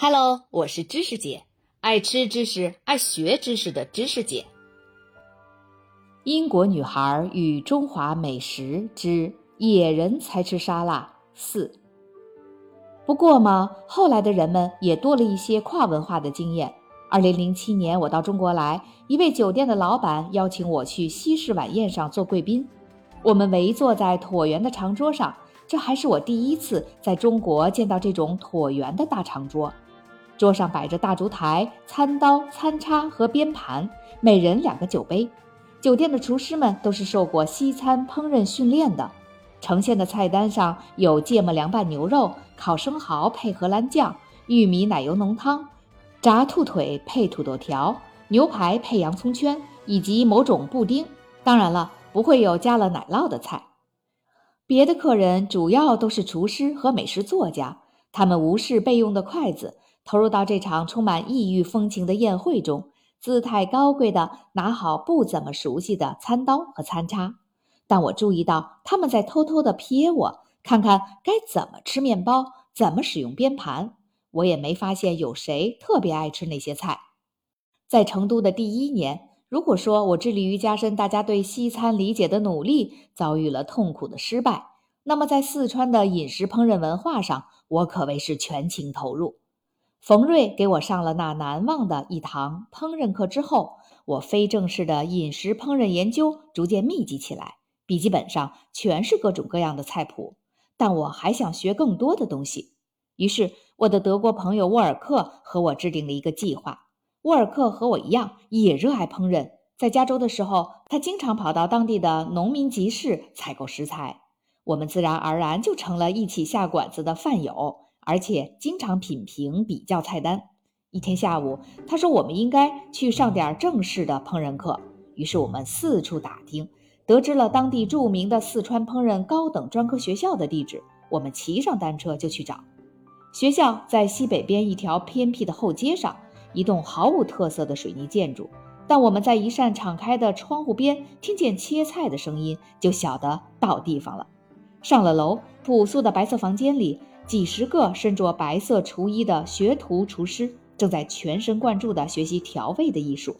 Hello，我是知识姐，爱吃知识、爱学知识的知识姐。英国女孩与中华美食之野人才吃沙拉四。不过嘛，后来的人们也多了一些跨文化的经验。二零零七年我到中国来，一位酒店的老板邀请我去西式晚宴上做贵宾，我们围坐在椭圆的长桌上，这还是我第一次在中国见到这种椭圆的大长桌。桌上摆着大烛台、餐刀、餐叉和边盘，每人两个酒杯。酒店的厨师们都是受过西餐烹饪训练的。呈现的菜单上有芥末凉拌牛肉、烤生蚝配荷兰酱、玉米奶油浓汤、炸兔腿配土豆条、牛排配洋葱圈，以及某种布丁。当然了，不会有加了奶酪的菜。别的客人主要都是厨师和美食作家，他们无视备用的筷子。投入到这场充满异域风情的宴会中，姿态高贵地拿好不怎么熟悉的餐刀和餐叉。但我注意到他们在偷偷地瞥我，看看该怎么吃面包，怎么使用边盘。我也没发现有谁特别爱吃那些菜。在成都的第一年，如果说我致力于加深大家对西餐理解的努力遭遇了痛苦的失败，那么在四川的饮食烹饪文化上，我可谓是全情投入。冯瑞给我上了那难忘的一堂烹饪课之后，我非正式的饮食烹饪研究逐渐密集起来，笔记本上全是各种各样的菜谱。但我还想学更多的东西，于是我的德国朋友沃尔克和我制定了一个计划。沃尔克和我一样也热爱烹饪，在加州的时候，他经常跑到当地的农民集市采购食材，我们自然而然就成了一起下馆子的饭友。而且经常品评比较菜单。一天下午，他说我们应该去上点正式的烹饪课。于是我们四处打听，得知了当地著名的四川烹饪高等专科学校的地址。我们骑上单车就去找。学校在西北边一条偏僻的后街上，一栋毫无特色的水泥建筑。但我们在一扇敞开的窗户边听见切菜的声音，就晓得到地方了。上了楼，朴素的白色房间里。几十个身着白色厨衣的学徒厨师正在全神贯注地学习调味的艺术。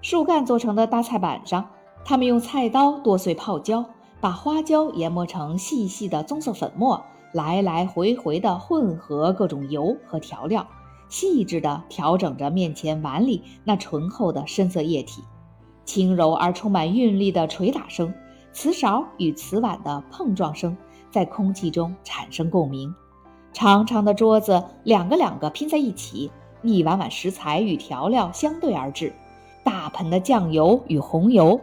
树干做成的大菜板上，他们用菜刀剁碎泡椒，把花椒研磨成细细的棕色粉末，来来回回地混合各种油和调料，细致地调整着面前碗里那醇厚的深色液体。轻柔而充满韵律的捶打声，瓷勺与瓷碗的碰撞声，在空气中产生共鸣。长长的桌子，两个两个拼在一起，一碗碗食材与调料相对而置，大盆的酱油与红油，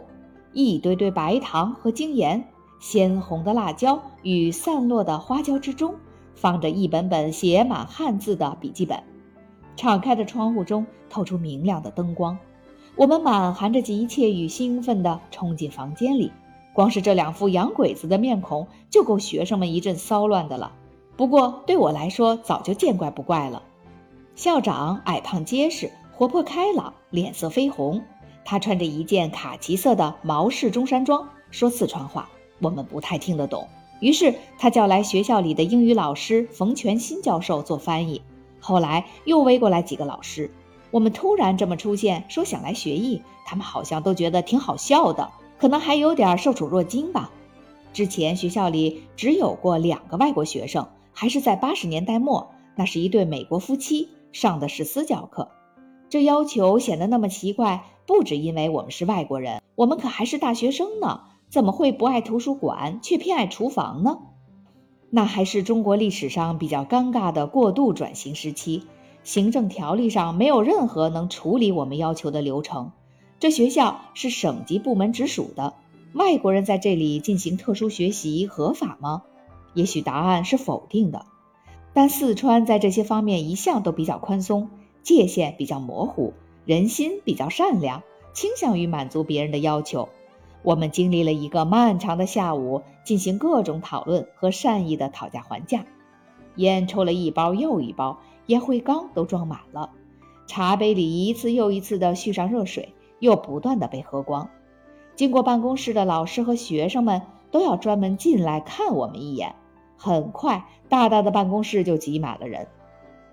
一堆堆白糖和精盐，鲜红的辣椒与散落的花椒之中，放着一本本写满汉字的笔记本。敞开的窗户中透出明亮的灯光，我们满含着急切与兴奋地冲进房间里。光是这两副洋鬼子的面孔，就够学生们一阵骚乱的了。不过对我来说早就见怪不怪了。校长矮胖结实，活泼开朗，脸色绯红。他穿着一件卡其色的毛式中山装，说四川话，我们不太听得懂。于是他叫来学校里的英语老师冯全新教授做翻译。后来又围过来几个老师。我们突然这么出现，说想来学艺，他们好像都觉得挺好笑的，可能还有点受宠若惊吧。之前学校里只有过两个外国学生。还是在八十年代末，那是一对美国夫妻上的是私教课，这要求显得那么奇怪，不只因为我们是外国人，我们可还是大学生呢，怎么会不爱图书馆却偏爱厨房呢？那还是中国历史上比较尴尬的过渡转型时期，行政条例上没有任何能处理我们要求的流程，这学校是省级部门直属的，外国人在这里进行特殊学习合法吗？也许答案是否定的，但四川在这些方面一向都比较宽松，界限比较模糊，人心比较善良，倾向于满足别人的要求。我们经历了一个漫长的下午，进行各种讨论和善意的讨价还价。烟抽了一包又一包，烟灰缸都装满了，茶杯里一次又一次的续上热水，又不断的被喝光。经过办公室的老师和学生们都要专门进来看我们一眼。很快，大大的办公室就挤满了人。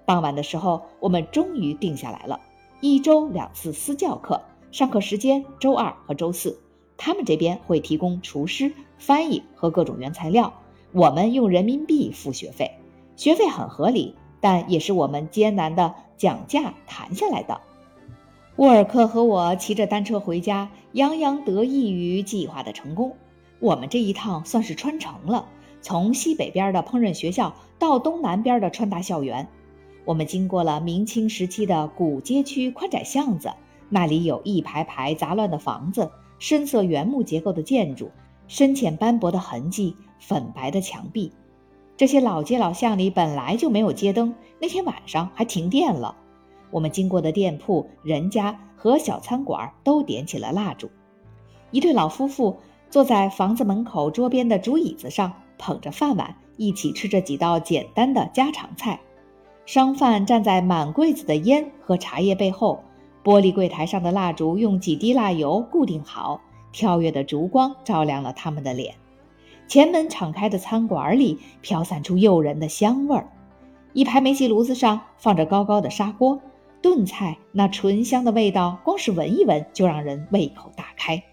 傍晚的时候，我们终于定下来了，一周两次私教课，上课时间周二和周四。他们这边会提供厨师、翻译和各种原材料，我们用人民币付学费，学费很合理，但也是我们艰难的讲价谈下来的。沃尔克和我骑着单车回家，洋洋得意于计划的成功。我们这一趟算是穿城了，从西北边的烹饪学校到东南边的川大校园。我们经过了明清时期的古街区宽窄巷子，那里有一排排杂乱的房子。深色原木结构的建筑，深浅斑驳的痕迹，粉白的墙壁。这些老街老巷里本来就没有街灯，那天晚上还停电了。我们经过的店铺、人家和小餐馆都点起了蜡烛。一对老夫妇坐在房子门口桌边的竹椅子上，捧着饭碗，一起吃着几道简单的家常菜。商贩站在满柜子的烟和茶叶背后。玻璃柜台上的蜡烛用几滴蜡油固定好，跳跃的烛光照亮了他们的脸。前门敞开的餐馆里飘散出诱人的香味儿，一排煤气炉子上放着高高的砂锅，炖菜那醇香的味道，光是闻一闻就让人胃口大开。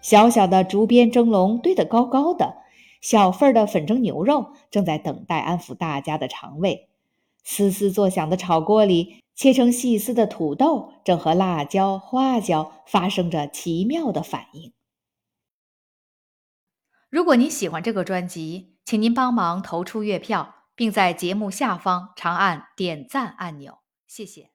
小小的竹编蒸笼堆得高高的，小份的粉蒸牛肉正在等待安抚大家的肠胃。嘶嘶作响的炒锅里。切成细丝的土豆正和辣椒、花椒发生着奇妙的反应。如果您喜欢这个专辑，请您帮忙投出月票，并在节目下方长按点赞按钮，谢谢。